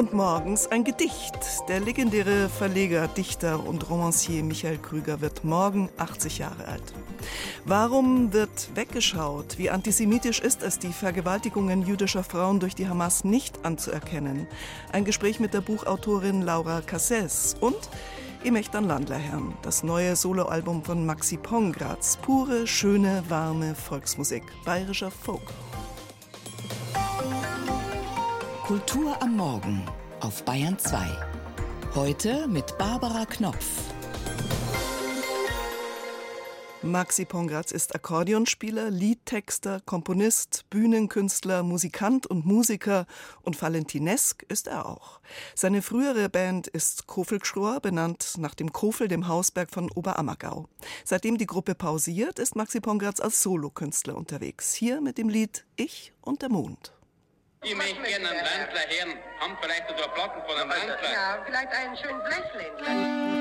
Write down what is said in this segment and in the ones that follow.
Und morgens ein Gedicht. Der legendäre Verleger, Dichter und Romancier Michael Krüger wird morgen 80 Jahre alt. Warum wird weggeschaut? Wie antisemitisch ist es, die Vergewaltigungen jüdischer Frauen durch die Hamas nicht anzuerkennen? Ein Gespräch mit der Buchautorin Laura Casses und Ihr Mächtern Landlerherrn, das neue Soloalbum von Maxi Pongratz. Pure, schöne, warme Volksmusik, bayerischer Folk. Kultur am Morgen auf Bayern 2. Heute mit Barbara Knopf. Maxi Pongratz ist Akkordeonspieler, Liedtexter, Komponist, Bühnenkünstler, Musikant und Musiker und Valentinesk ist er auch. Seine frühere Band ist Kofelgschror, benannt nach dem Kofel, dem Hausberg von Oberammergau. Seitdem die Gruppe pausiert, ist Maxi Pongratz als Solokünstler unterwegs. Hier mit dem Lied Ich und der Mond. Ich möchte gerne einen Landler hören. Haben vielleicht so eine Platten von einem Landler? Ja, vielleicht einen schönen Blechländler.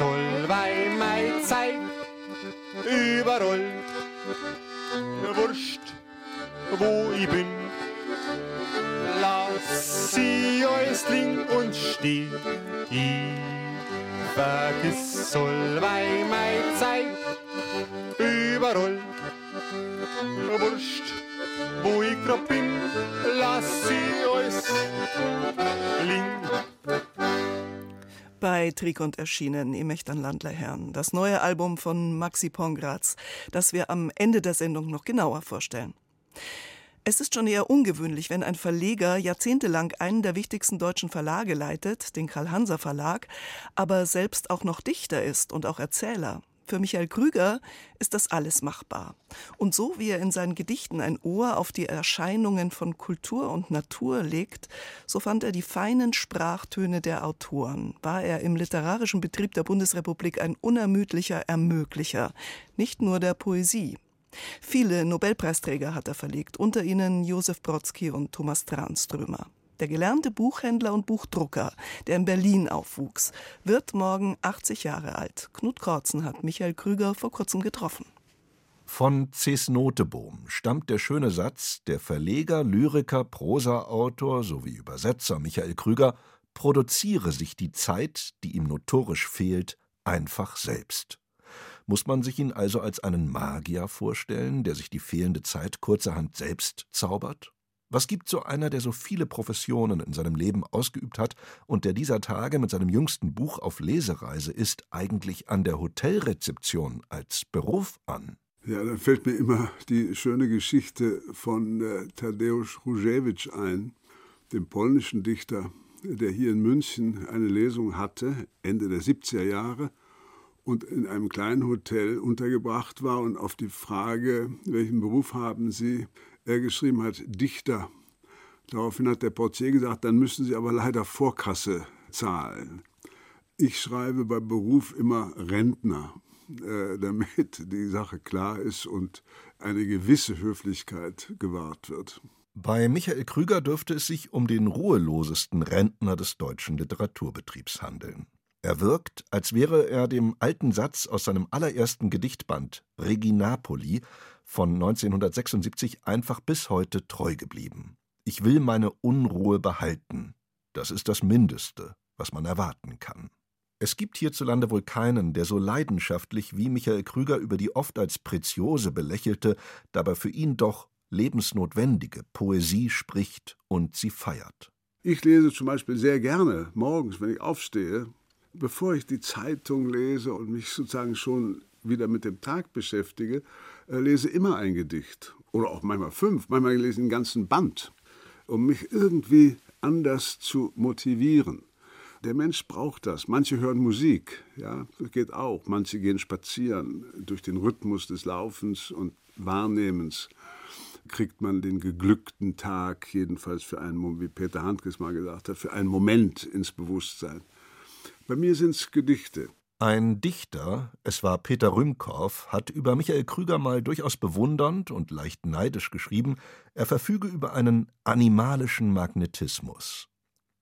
Solvay mei Zeit überall. Wurscht, wo ich bin. Lass sie alles liegen und steh. Ich vergiss Solvay mei Zeit überall. Wurscht, wo ich grad bin. Lass sie alles liegen bei Trikont erschienen, im Landler Herren. Das neue Album von Maxi Pongratz, das wir am Ende der Sendung noch genauer vorstellen. Es ist schon eher ungewöhnlich, wenn ein Verleger jahrzehntelang einen der wichtigsten deutschen Verlage leitet, den Karl-Hanser Verlag, aber selbst auch noch Dichter ist und auch Erzähler. Für Michael Krüger ist das alles machbar. Und so wie er in seinen Gedichten ein Ohr auf die Erscheinungen von Kultur und Natur legt, so fand er die feinen Sprachtöne der Autoren. War er im literarischen Betrieb der Bundesrepublik ein unermüdlicher Ermöglicher, nicht nur der Poesie. Viele Nobelpreisträger hat er verlegt, unter ihnen Josef Brodsky und Thomas Tranströmer. Der gelernte Buchhändler und Buchdrucker, der in Berlin aufwuchs, wird morgen 80 Jahre alt. Knut Korzen hat Michael Krüger vor kurzem getroffen. Von Ces Notebohm stammt der schöne Satz, der Verleger, Lyriker, Prosaautor sowie Übersetzer Michael Krüger produziere sich die Zeit, die ihm notorisch fehlt, einfach selbst. Muss man sich ihn also als einen Magier vorstellen, der sich die fehlende Zeit kurzerhand selbst zaubert? Was gibt so einer, der so viele Professionen in seinem Leben ausgeübt hat und der dieser Tage mit seinem jüngsten Buch auf Lesereise ist, eigentlich an der Hotelrezeption als Beruf an? Ja, da fällt mir immer die schöne Geschichte von äh, Tadeusz Różewicz ein, dem polnischen Dichter, der hier in München eine Lesung hatte, Ende der 70er Jahre, und in einem kleinen Hotel untergebracht war und auf die Frage, welchen Beruf haben Sie, er geschrieben hat, Dichter. Daraufhin hat der Portier gesagt, dann müssen Sie aber leider Vorkasse zahlen. Ich schreibe bei Beruf immer Rentner, äh, damit die Sache klar ist und eine gewisse Höflichkeit gewahrt wird. Bei Michael Krüger dürfte es sich um den ruhelosesten Rentner des deutschen Literaturbetriebs handeln. Er wirkt, als wäre er dem alten Satz aus seinem allerersten Gedichtband Reginapoli von 1976 einfach bis heute treu geblieben. Ich will meine Unruhe behalten. Das ist das Mindeste, was man erwarten kann. Es gibt hierzulande wohl keinen, der so leidenschaftlich wie Michael Krüger über die oft als Preziose belächelte, dabei für ihn doch lebensnotwendige Poesie spricht und sie feiert. Ich lese zum Beispiel sehr gerne morgens, wenn ich aufstehe, bevor ich die Zeitung lese und mich sozusagen schon wieder mit dem Tag beschäftige, äh, lese immer ein Gedicht oder auch manchmal fünf, manchmal lese ich einen ganzen Band, um mich irgendwie anders zu motivieren. Der Mensch braucht das. Manche hören Musik, ja, das geht auch. Manche gehen spazieren durch den Rhythmus des Laufens und Wahrnehmens. kriegt man den geglückten Tag, jedenfalls für einen Moment, wie Peter Handkes mal gesagt hat, für einen Moment ins Bewusstsein. Bei mir sind es Gedichte. Ein Dichter, es war Peter Rümkorff, hat über Michael Krüger mal durchaus bewundernd und leicht neidisch geschrieben, er verfüge über einen animalischen Magnetismus.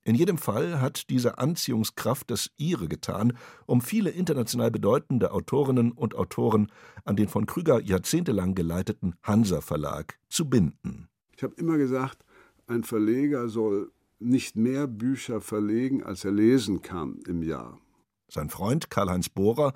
In jedem Fall hat diese Anziehungskraft das ihre getan, um viele international bedeutende Autorinnen und Autoren an den von Krüger jahrzehntelang geleiteten Hansa Verlag zu binden. Ich habe immer gesagt, ein Verleger soll nicht mehr Bücher verlegen, als er lesen kann im Jahr. Sein Freund Karl-Heinz Bohrer,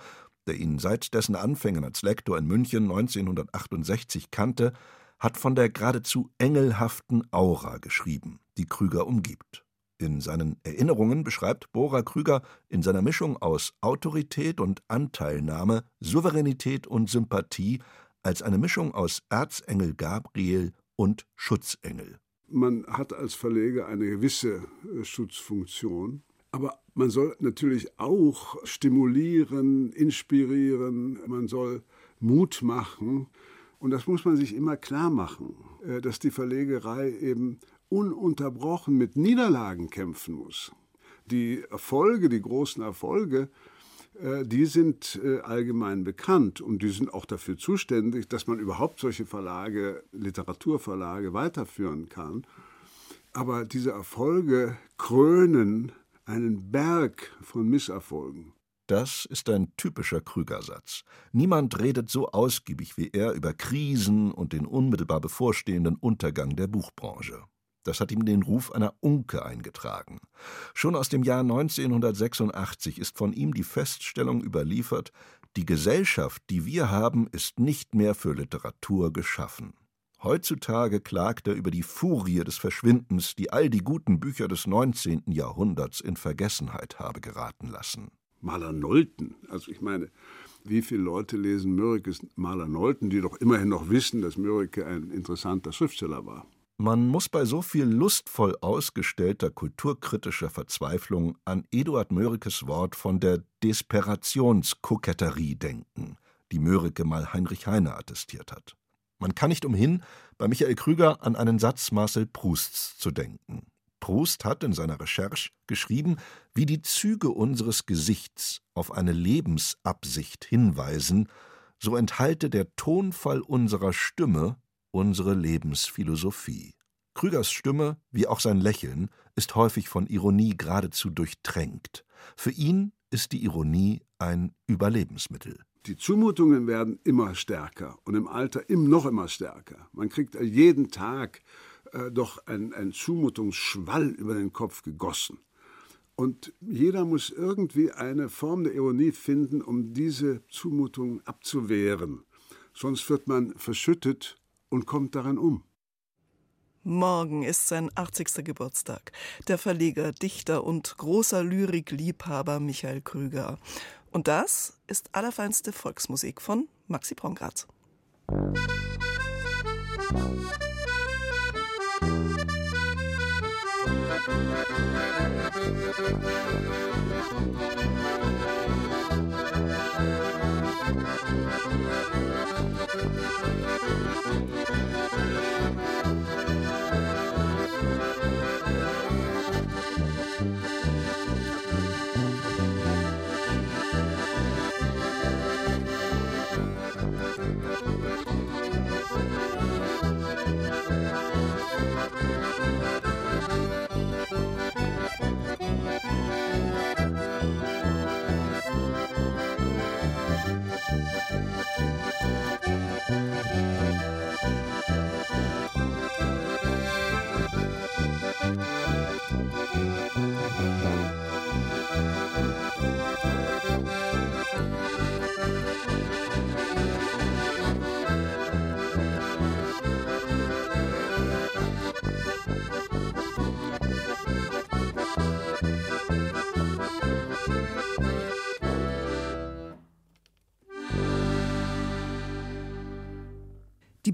der ihn seit dessen Anfängen als Lektor in München 1968 kannte, hat von der geradezu engelhaften Aura geschrieben, die Krüger umgibt. In seinen Erinnerungen beschreibt Bora Krüger in seiner Mischung aus Autorität und Anteilnahme, Souveränität und Sympathie als eine Mischung aus Erzengel Gabriel und Schutzengel. Man hat als Verleger eine gewisse äh, Schutzfunktion, aber man soll natürlich auch stimulieren, inspirieren, man soll Mut machen. Und das muss man sich immer klar machen, äh, dass die Verlegerei eben ununterbrochen mit Niederlagen kämpfen muss. Die Erfolge, die großen Erfolge, äh, die sind äh, allgemein bekannt und die sind auch dafür zuständig, dass man überhaupt solche Verlage, Literaturverlage weiterführen kann. Aber diese Erfolge krönen einen Berg von Misserfolgen. Das ist ein typischer Krügersatz. Niemand redet so ausgiebig wie er über Krisen und den unmittelbar bevorstehenden Untergang der Buchbranche. Das hat ihm den Ruf einer Unke eingetragen. Schon aus dem Jahr 1986 ist von ihm die Feststellung überliefert, die Gesellschaft, die wir haben, ist nicht mehr für Literatur geschaffen. Heutzutage klagt er über die Furie des Verschwindens, die all die guten Bücher des 19. Jahrhunderts in Vergessenheit habe geraten lassen. Maler Nolten, also ich meine, wie viele Leute lesen Mörikes Maler Nolten, die doch immerhin noch wissen, dass Mörike ein interessanter Schriftsteller war. Man muss bei so viel lustvoll ausgestellter kulturkritischer Verzweiflung an Eduard Mörikes Wort von der Desperationskoketterie denken, die Mörike mal Heinrich Heine attestiert hat. Man kann nicht umhin, bei Michael Krüger an einen Satz Marcel Prousts zu denken. Proust hat in seiner Recherche geschrieben, wie die Züge unseres Gesichts auf eine Lebensabsicht hinweisen, so enthalte der Tonfall unserer Stimme unsere Lebensphilosophie. Krügers Stimme, wie auch sein Lächeln, ist häufig von Ironie geradezu durchtränkt. Für ihn ist die Ironie ein Überlebensmittel. Die Zumutungen werden immer stärker und im Alter im noch immer stärker. Man kriegt jeden Tag äh, doch einen Zumutungsschwall über den Kopf gegossen. Und jeder muss irgendwie eine Form der Ironie finden, um diese Zumutung abzuwehren. Sonst wird man verschüttet und kommt daran um. Morgen ist sein 80. Geburtstag. Der Verleger, Dichter und großer Lyrikliebhaber Michael Krüger. Und das ist allerfeinste Volksmusik von Maxi Pongratz. Die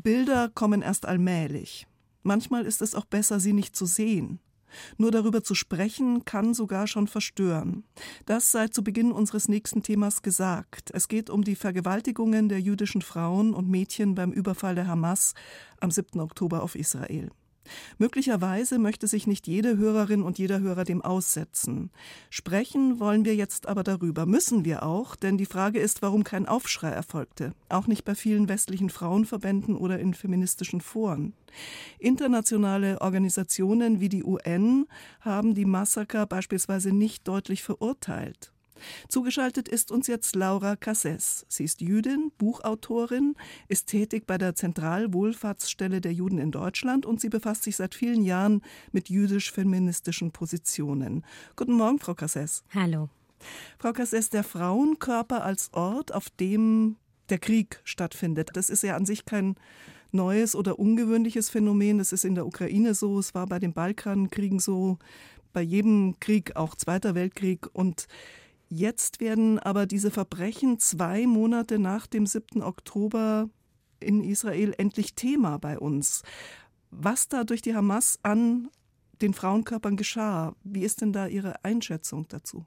Bilder kommen erst allmählich. Manchmal ist es auch besser, sie nicht zu sehen. Nur darüber zu sprechen, kann sogar schon verstören. Das sei zu Beginn unseres nächsten Themas gesagt. Es geht um die Vergewaltigungen der jüdischen Frauen und Mädchen beim Überfall der Hamas am 7. Oktober auf Israel. Möglicherweise möchte sich nicht jede Hörerin und jeder Hörer dem aussetzen. Sprechen wollen wir jetzt aber darüber, müssen wir auch, denn die Frage ist, warum kein Aufschrei erfolgte, auch nicht bei vielen westlichen Frauenverbänden oder in feministischen Foren. Internationale Organisationen wie die UN haben die Massaker beispielsweise nicht deutlich verurteilt. Zugeschaltet ist uns jetzt Laura Casses. Sie ist Jüdin, Buchautorin, ist tätig bei der Zentralwohlfahrtsstelle der Juden in Deutschland und sie befasst sich seit vielen Jahren mit jüdisch-feministischen Positionen. Guten Morgen, Frau Casses. Hallo. Frau Casses, der Frauenkörper als Ort, auf dem der Krieg stattfindet, das ist ja an sich kein neues oder ungewöhnliches Phänomen. Das ist in der Ukraine so, es war bei den Balkankriegen so, bei jedem Krieg, auch Zweiter Weltkrieg. Und Jetzt werden aber diese Verbrechen zwei Monate nach dem 7. Oktober in Israel endlich Thema bei uns. Was da durch die Hamas an den Frauenkörpern geschah, wie ist denn da Ihre Einschätzung dazu?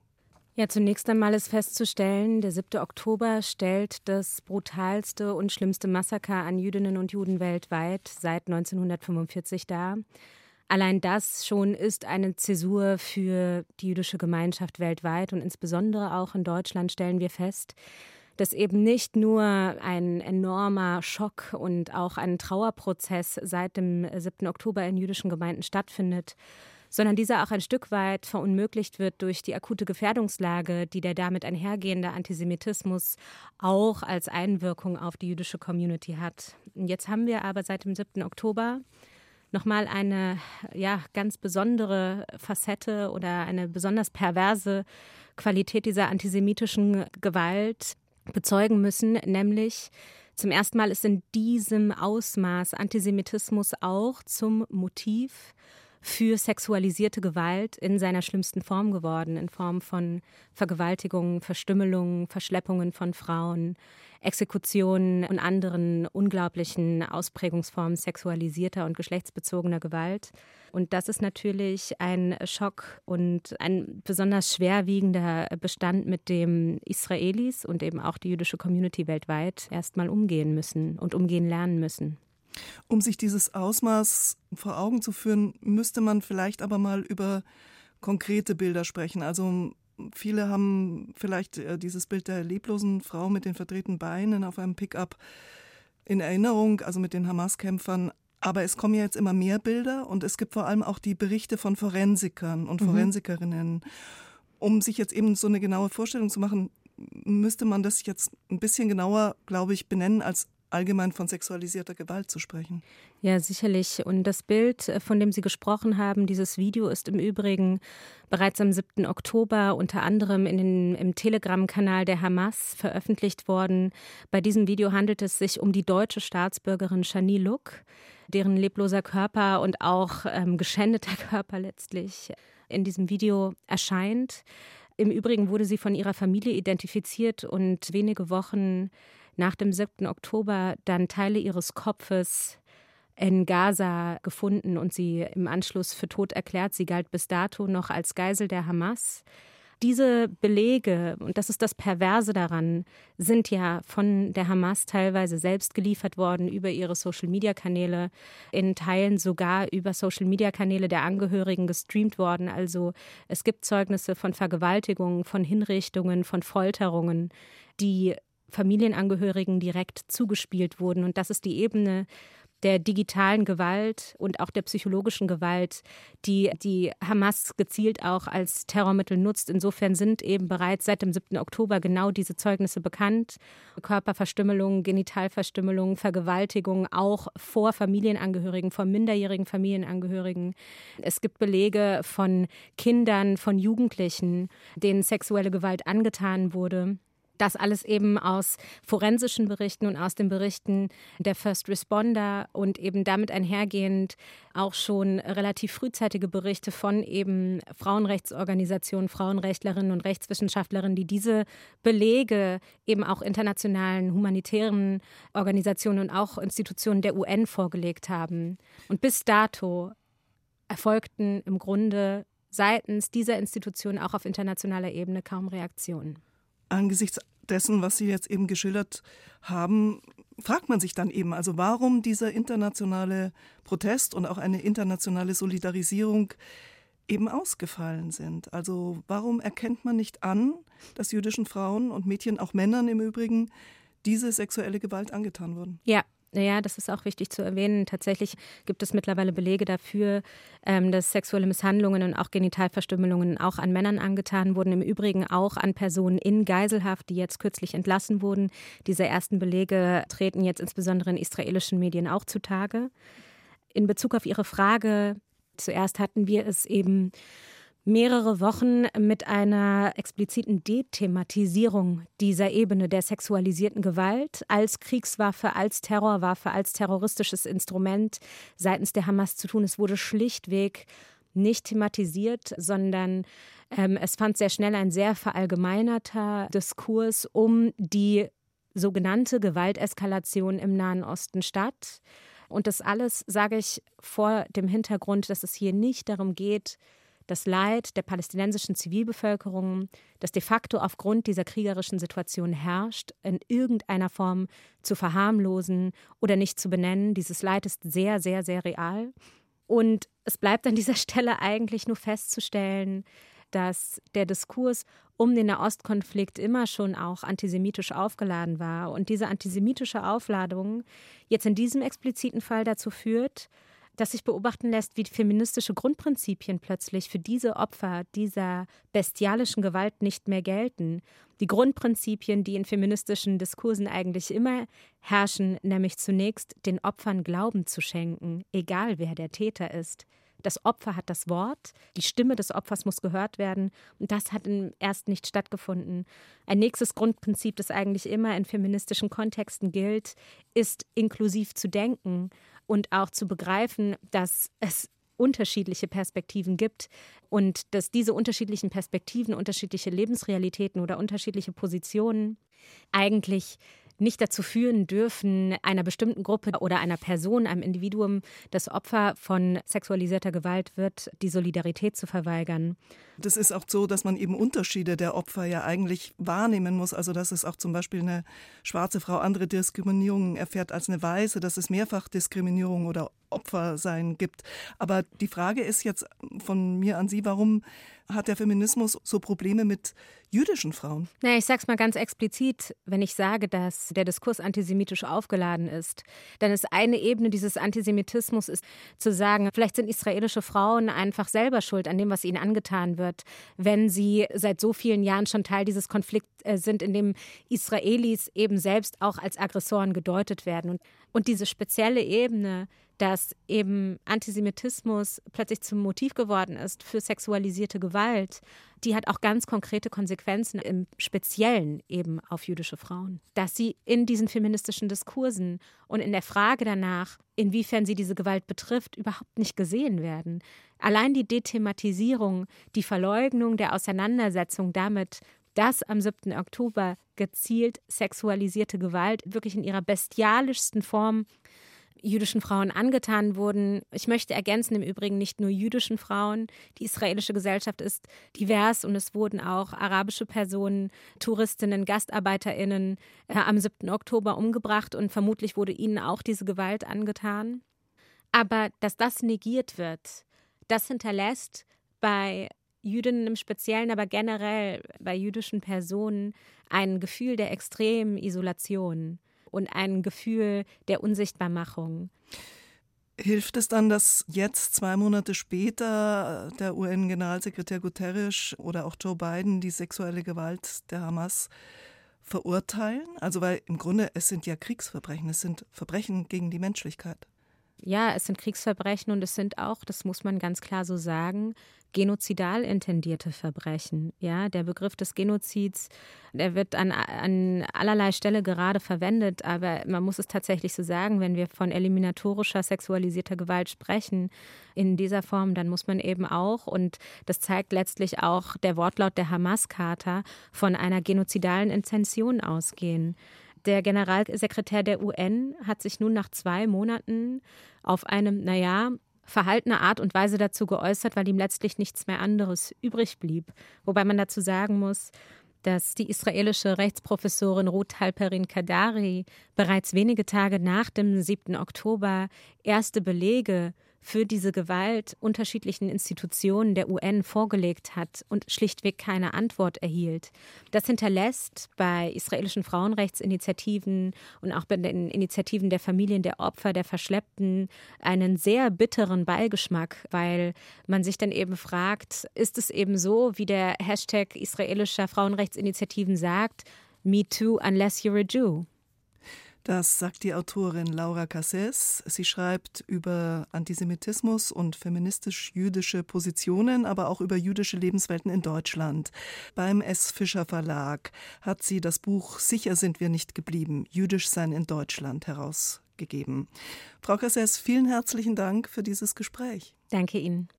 Ja, zunächst einmal ist festzustellen, der 7. Oktober stellt das brutalste und schlimmste Massaker an Jüdinnen und Juden weltweit seit 1945 dar. Allein das schon ist eine Zäsur für die jüdische Gemeinschaft weltweit und insbesondere auch in Deutschland stellen wir fest, dass eben nicht nur ein enormer Schock und auch ein Trauerprozess seit dem 7. Oktober in jüdischen Gemeinden stattfindet, sondern dieser auch ein Stück weit verunmöglicht wird durch die akute Gefährdungslage, die der damit einhergehende Antisemitismus auch als Einwirkung auf die jüdische Community hat. Jetzt haben wir aber seit dem 7. Oktober nochmal eine ja, ganz besondere Facette oder eine besonders perverse Qualität dieser antisemitischen Gewalt bezeugen müssen, nämlich zum ersten Mal ist in diesem Ausmaß Antisemitismus auch zum Motiv für sexualisierte Gewalt in seiner schlimmsten Form geworden, in Form von Vergewaltigungen, Verstümmelungen, Verschleppungen von Frauen, Exekutionen und anderen unglaublichen Ausprägungsformen sexualisierter und geschlechtsbezogener Gewalt. Und das ist natürlich ein Schock und ein besonders schwerwiegender Bestand, mit dem Israelis und eben auch die jüdische Community weltweit erstmal umgehen müssen und umgehen lernen müssen. Um sich dieses Ausmaß vor Augen zu führen, müsste man vielleicht aber mal über konkrete Bilder sprechen. Also viele haben vielleicht äh, dieses Bild der leblosen Frau mit den verdrehten Beinen auf einem Pickup in Erinnerung, also mit den Hamas-Kämpfern. Aber es kommen ja jetzt immer mehr Bilder und es gibt vor allem auch die Berichte von Forensikern und mhm. Forensikerinnen. Um sich jetzt eben so eine genaue Vorstellung zu machen, müsste man das jetzt ein bisschen genauer, glaube ich, benennen als allgemein von sexualisierter Gewalt zu sprechen. Ja, sicherlich. Und das Bild, äh, von dem Sie gesprochen haben, dieses Video ist im Übrigen bereits am 7. Oktober unter anderem in den, im Telegram-Kanal der Hamas veröffentlicht worden. Bei diesem Video handelt es sich um die deutsche Staatsbürgerin Shani Luk, deren lebloser Körper und auch ähm, geschändeter Körper letztlich in diesem Video erscheint. Im Übrigen wurde sie von ihrer Familie identifiziert und wenige Wochen nach dem 7. Oktober dann Teile ihres Kopfes in Gaza gefunden und sie im Anschluss für tot erklärt. Sie galt bis dato noch als Geisel der Hamas. Diese Belege, und das ist das Perverse daran, sind ja von der Hamas teilweise selbst geliefert worden über ihre Social-Media-Kanäle, in Teilen sogar über Social-Media-Kanäle der Angehörigen gestreamt worden. Also es gibt Zeugnisse von Vergewaltigungen, von Hinrichtungen, von Folterungen, die Familienangehörigen direkt zugespielt wurden. Und das ist die Ebene der digitalen Gewalt und auch der psychologischen Gewalt, die die Hamas gezielt auch als Terrormittel nutzt. Insofern sind eben bereits seit dem 7. Oktober genau diese Zeugnisse bekannt. Körperverstümmelung, Genitalverstümmelung, Vergewaltigung auch vor Familienangehörigen, vor minderjährigen Familienangehörigen. Es gibt Belege von Kindern, von Jugendlichen, denen sexuelle Gewalt angetan wurde. Das alles eben aus forensischen Berichten und aus den Berichten der First Responder und eben damit einhergehend auch schon relativ frühzeitige Berichte von eben Frauenrechtsorganisationen, Frauenrechtlerinnen und Rechtswissenschaftlerinnen, die diese Belege eben auch internationalen humanitären Organisationen und auch Institutionen der UN vorgelegt haben. Und bis dato erfolgten im Grunde seitens dieser Institution auch auf internationaler Ebene kaum Reaktionen. Angesichts dessen, was Sie jetzt eben geschildert haben, fragt man sich dann eben, also warum dieser internationale Protest und auch eine internationale Solidarisierung eben ausgefallen sind. Also warum erkennt man nicht an, dass jüdischen Frauen und Mädchen, auch Männern im Übrigen, diese sexuelle Gewalt angetan wurden? Ja, ja, das ist auch wichtig zu erwähnen. Tatsächlich gibt es mittlerweile Belege dafür, ähm, dass sexuelle Misshandlungen und auch Genitalverstümmelungen auch an Männern angetan wurden. Im Übrigen auch an Personen in Geiselhaft, die jetzt kürzlich entlassen wurden. Diese ersten Belege treten jetzt insbesondere in israelischen Medien auch zutage. In Bezug auf Ihre Frage, zuerst hatten wir es eben mehrere Wochen mit einer expliziten Dethematisierung dieser Ebene der sexualisierten Gewalt als Kriegswaffe, als Terrorwaffe, als terroristisches Instrument seitens der Hamas zu tun. Es wurde schlichtweg nicht thematisiert, sondern ähm, es fand sehr schnell ein sehr verallgemeinerter Diskurs um die sogenannte Gewalteskalation im Nahen Osten statt. Und das alles sage ich vor dem Hintergrund, dass es hier nicht darum geht, das Leid der palästinensischen Zivilbevölkerung, das de facto aufgrund dieser kriegerischen Situation herrscht, in irgendeiner Form zu verharmlosen oder nicht zu benennen. Dieses Leid ist sehr, sehr, sehr real. Und es bleibt an dieser Stelle eigentlich nur festzustellen, dass der Diskurs um den Nahostkonflikt immer schon auch antisemitisch aufgeladen war und diese antisemitische Aufladung jetzt in diesem expliziten Fall dazu führt, dass sich beobachten lässt, wie feministische Grundprinzipien plötzlich für diese Opfer dieser bestialischen Gewalt nicht mehr gelten. Die Grundprinzipien, die in feministischen Diskursen eigentlich immer herrschen, nämlich zunächst den Opfern Glauben zu schenken, egal wer der Täter ist. Das Opfer hat das Wort, die Stimme des Opfers muss gehört werden und das hat erst nicht stattgefunden. Ein nächstes Grundprinzip, das eigentlich immer in feministischen Kontexten gilt, ist inklusiv zu denken und auch zu begreifen, dass es unterschiedliche Perspektiven gibt und dass diese unterschiedlichen Perspektiven, unterschiedliche Lebensrealitäten oder unterschiedliche Positionen eigentlich nicht dazu führen dürfen, einer bestimmten Gruppe oder einer Person, einem Individuum, das Opfer von sexualisierter Gewalt wird, die Solidarität zu verweigern. Das ist auch so, dass man eben Unterschiede der Opfer ja eigentlich wahrnehmen muss. Also dass es auch zum Beispiel eine schwarze Frau andere Diskriminierungen erfährt als eine weiße, dass es Mehrfachdiskriminierung oder Opfersein gibt. Aber die Frage ist jetzt von mir an Sie, warum hat der Feminismus so Probleme mit jüdischen Frauen? Naja, ich sage es mal ganz explizit, wenn ich sage, dass der Diskurs antisemitisch aufgeladen ist, dann ist eine Ebene dieses Antisemitismus ist zu sagen, vielleicht sind israelische Frauen einfach selber schuld an dem, was ihnen angetan wird, wenn sie seit so vielen Jahren schon Teil dieses Konflikts äh, sind, in dem Israelis eben selbst auch als Aggressoren gedeutet werden. Und, und diese spezielle Ebene, dass eben Antisemitismus plötzlich zum Motiv geworden ist für sexualisierte Gewalt, die hat auch ganz konkrete Konsequenzen im Speziellen eben auf jüdische Frauen. Dass sie in diesen feministischen Diskursen und in der Frage danach, inwiefern sie diese Gewalt betrifft, überhaupt nicht gesehen werden. Allein die Dethematisierung, die Verleugnung der Auseinandersetzung damit, dass am 7. Oktober gezielt sexualisierte Gewalt wirklich in ihrer bestialischsten Form jüdischen Frauen angetan wurden. Ich möchte ergänzen, im Übrigen nicht nur jüdischen Frauen. Die israelische Gesellschaft ist divers und es wurden auch arabische Personen, Touristinnen, GastarbeiterInnen äh, am 7. Oktober umgebracht und vermutlich wurde ihnen auch diese Gewalt angetan. Aber dass das negiert wird, das hinterlässt bei Jüdinnen im Speziellen, aber generell bei jüdischen Personen ein Gefühl der extremen Isolation und ein Gefühl der Unsichtbarmachung. Hilft es dann, dass jetzt zwei Monate später der UN-Generalsekretär Guterres oder auch Joe Biden die sexuelle Gewalt der Hamas verurteilen? Also weil im Grunde es sind ja Kriegsverbrechen, es sind Verbrechen gegen die Menschlichkeit. Ja, es sind Kriegsverbrechen und es sind auch, das muss man ganz klar so sagen, genozidal intendierte Verbrechen. Ja, der Begriff des Genozids, der wird an, an allerlei Stelle gerade verwendet, aber man muss es tatsächlich so sagen, wenn wir von eliminatorischer sexualisierter Gewalt sprechen, in dieser Form, dann muss man eben auch, und das zeigt letztlich auch der Wortlaut der Hamas-Charta, von einer genozidalen Intention ausgehen. Der Generalsekretär der UN hat sich nun nach zwei Monaten auf einem, naja, verhaltener Art und Weise dazu geäußert, weil ihm letztlich nichts mehr anderes übrig blieb. Wobei man dazu sagen muss, dass die israelische Rechtsprofessorin Ruth Halperin Kadari bereits wenige Tage nach dem 7. Oktober erste Belege für diese Gewalt unterschiedlichen Institutionen der UN vorgelegt hat und schlichtweg keine Antwort erhielt. Das hinterlässt bei israelischen Frauenrechtsinitiativen und auch bei den Initiativen der Familien der Opfer der Verschleppten einen sehr bitteren Beigeschmack, weil man sich dann eben fragt, ist es eben so, wie der Hashtag israelischer Frauenrechtsinitiativen sagt, Me too unless you're a Jew. Das sagt die Autorin Laura Casses. Sie schreibt über Antisemitismus und feministisch-jüdische Positionen, aber auch über jüdische Lebenswelten in Deutschland. Beim S. Fischer Verlag hat sie das Buch Sicher sind wir nicht geblieben, Jüdisch sein in Deutschland herausgegeben. Frau Casses, vielen herzlichen Dank für dieses Gespräch. Danke Ihnen.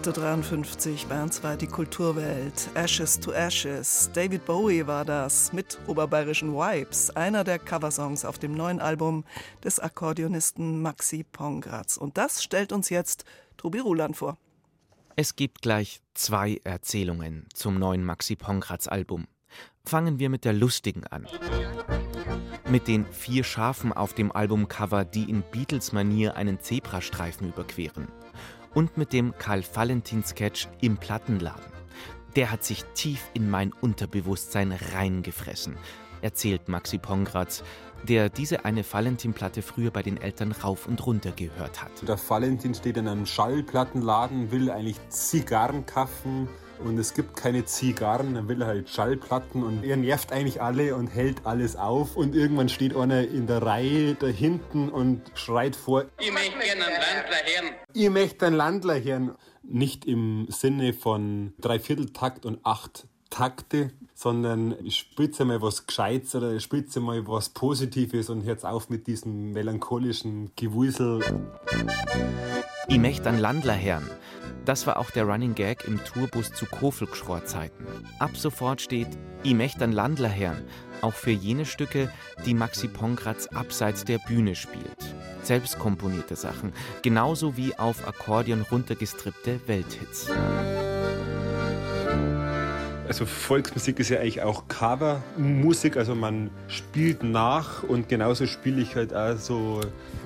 8.53 Uhr, Bayern 2, die Kulturwelt. Ashes to Ashes. David Bowie war das mit oberbayerischen Vibes, einer der Coversongs auf dem neuen Album des Akkordeonisten Maxi Pongratz. Und das stellt uns jetzt Tobi Ruland vor. Es gibt gleich zwei Erzählungen zum neuen Maxi Pongratz Album. Fangen wir mit der lustigen an. Mit den vier Schafen auf dem Albumcover, die in Beatles-Manier einen Zebrastreifen überqueren und mit dem Karl-Valentin-Sketch im Plattenladen. Der hat sich tief in mein Unterbewusstsein reingefressen, erzählt Maxi Pongratz, der diese eine Valentin-Platte früher bei den Eltern rauf und runter gehört hat. Der Valentin steht in einem Schallplattenladen, will eigentlich Zigarren kaufen und es gibt keine Zigarren, dann will er halt Schallplatten und er nervt eigentlich alle und hält alles auf und irgendwann steht einer in der Reihe da hinten und schreit vor, ich möchte gerne einen Landler hören. Ich möchte einen Landler hören. Nicht im Sinne von Dreivierteltakt und acht Takte, sondern spielt mal was Gescheites oder spielt mal was Positives und hört auf mit diesem melancholischen Gewusel. Ich möchte einen Landler hören. Das war auch der Running Gag im Tourbus zu Kofelgschror-Zeiten. Ab sofort steht I möcht an Landlerherrn, auch für jene Stücke, die Maxi Pongratz abseits der Bühne spielt. selbst komponierte Sachen, genauso wie auf Akkordeon runtergestrippte Welthits. Also Volksmusik ist ja eigentlich auch Covermusik, also man spielt nach und genauso spiele ich halt auch so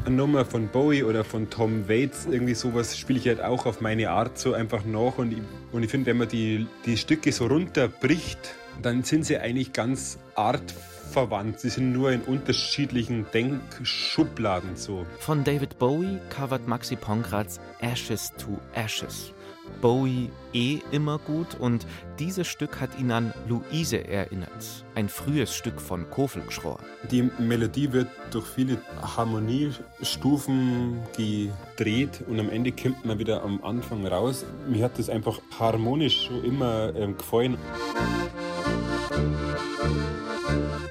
eine Nummer von Bowie oder von Tom Waits, irgendwie sowas spiele ich halt auch auf meine Art so einfach nach und ich, und ich finde, wenn man die, die Stücke so runterbricht, dann sind sie eigentlich ganz artverwandt. Sie sind nur in unterschiedlichen Denkschubladen so. Von David Bowie covert Maxi Pongratz Ashes to Ashes. Bowie eh immer gut und dieses Stück hat ihn an Luise erinnert, ein frühes Stück von Kofelgschror. Die Melodie wird durch viele Harmoniestufen gedreht und am Ende kommt man wieder am Anfang raus. Mir hat das einfach harmonisch schon immer ähm, gefallen.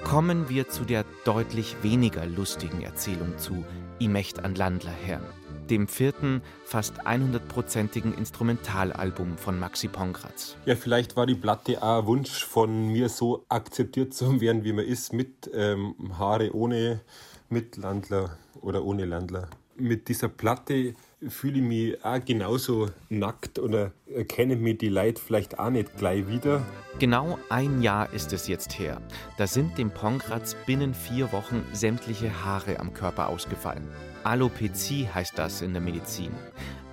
Kommen wir zu der deutlich weniger lustigen Erzählung zu I Mecht an Landler Herrn dem vierten, fast 100-prozentigen Instrumentalalbum von Maxi Pongratz. Ja, vielleicht war die Platte auch ein Wunsch von mir, so akzeptiert zu werden, wie man ist, mit ähm, Haare ohne, mit Landler oder ohne Landler. Mit dieser Platte fühle ich mich auch genauso nackt oder erkenne mir die Leute vielleicht auch nicht gleich wieder. Genau ein Jahr ist es jetzt her. Da sind dem Pongratz binnen vier Wochen sämtliche Haare am Körper ausgefallen. Alopezie heißt das in der Medizin.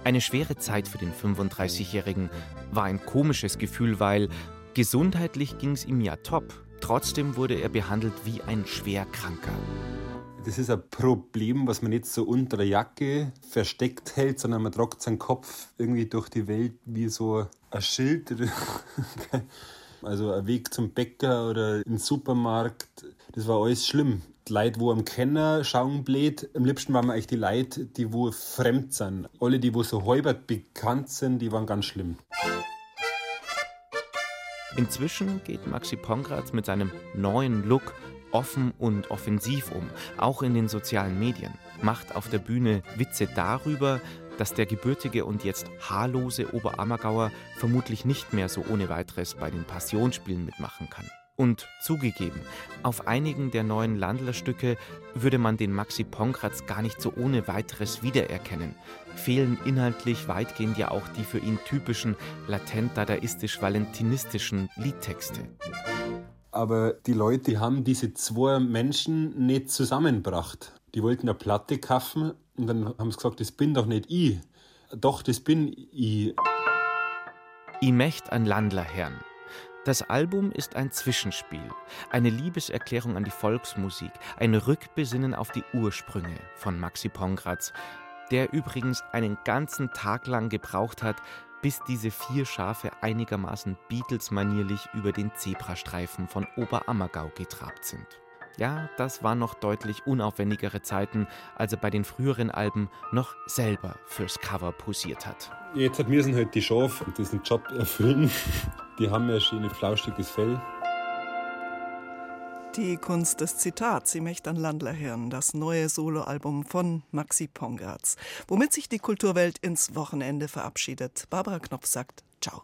Eine schwere Zeit für den 35-Jährigen war ein komisches Gefühl, weil gesundheitlich ging es ihm ja top. Trotzdem wurde er behandelt wie ein Schwerkranker. Das ist ein Problem, was man nicht so unter der Jacke versteckt hält, sondern man tragt seinen Kopf irgendwie durch die Welt wie so ein Schild. Also ein Weg zum Bäcker oder in den Supermarkt, das war alles schlimm. Die Leute, wo am Kenner schauen blöd, am liebsten waren eigentlich die Leute, die wo fremd sind. Alle, die wo so halbert bekannt sind, die waren ganz schlimm. Inzwischen geht Maxi Pongratz mit seinem neuen Look offen und offensiv um, auch in den sozialen Medien, macht auf der Bühne Witze darüber, dass der gebürtige und jetzt haarlose Oberammergauer vermutlich nicht mehr so ohne weiteres bei den Passionsspielen mitmachen kann. Und zugegeben, auf einigen der neuen Landlerstücke würde man den Maxi Pongratz gar nicht so ohne weiteres wiedererkennen. Fehlen inhaltlich weitgehend ja auch die für ihn typischen latent dadaistisch-valentinistischen Liedtexte aber die Leute haben diese zwei Menschen nicht zusammengebracht. Die wollten eine Platte kaufen und dann haben sie gesagt, das bin doch nicht ich. Doch, das bin ich. Ich möcht an Landler Herrn. Das Album ist ein Zwischenspiel, eine Liebeserklärung an die Volksmusik, ein Rückbesinnen auf die Ursprünge von Maxi Pongratz, der übrigens einen ganzen Tag lang gebraucht hat, bis diese vier Schafe einigermaßen Beatles-manierlich über den Zebrastreifen von Oberammergau getrabt sind. Ja, das waren noch deutlich unaufwendigere Zeiten, als er bei den früheren Alben noch selber fürs Cover posiert hat. Jetzt hat mir sind halt die Schafe diesen Job erfüllen. Die haben ja schönes flauschiges Fell. Die Kunst des Zitats, Sie möchten Landlerhirn, das neue Soloalbum von Maxi Pongratz, womit sich die Kulturwelt ins Wochenende verabschiedet. Barbara Knopf sagt Ciao.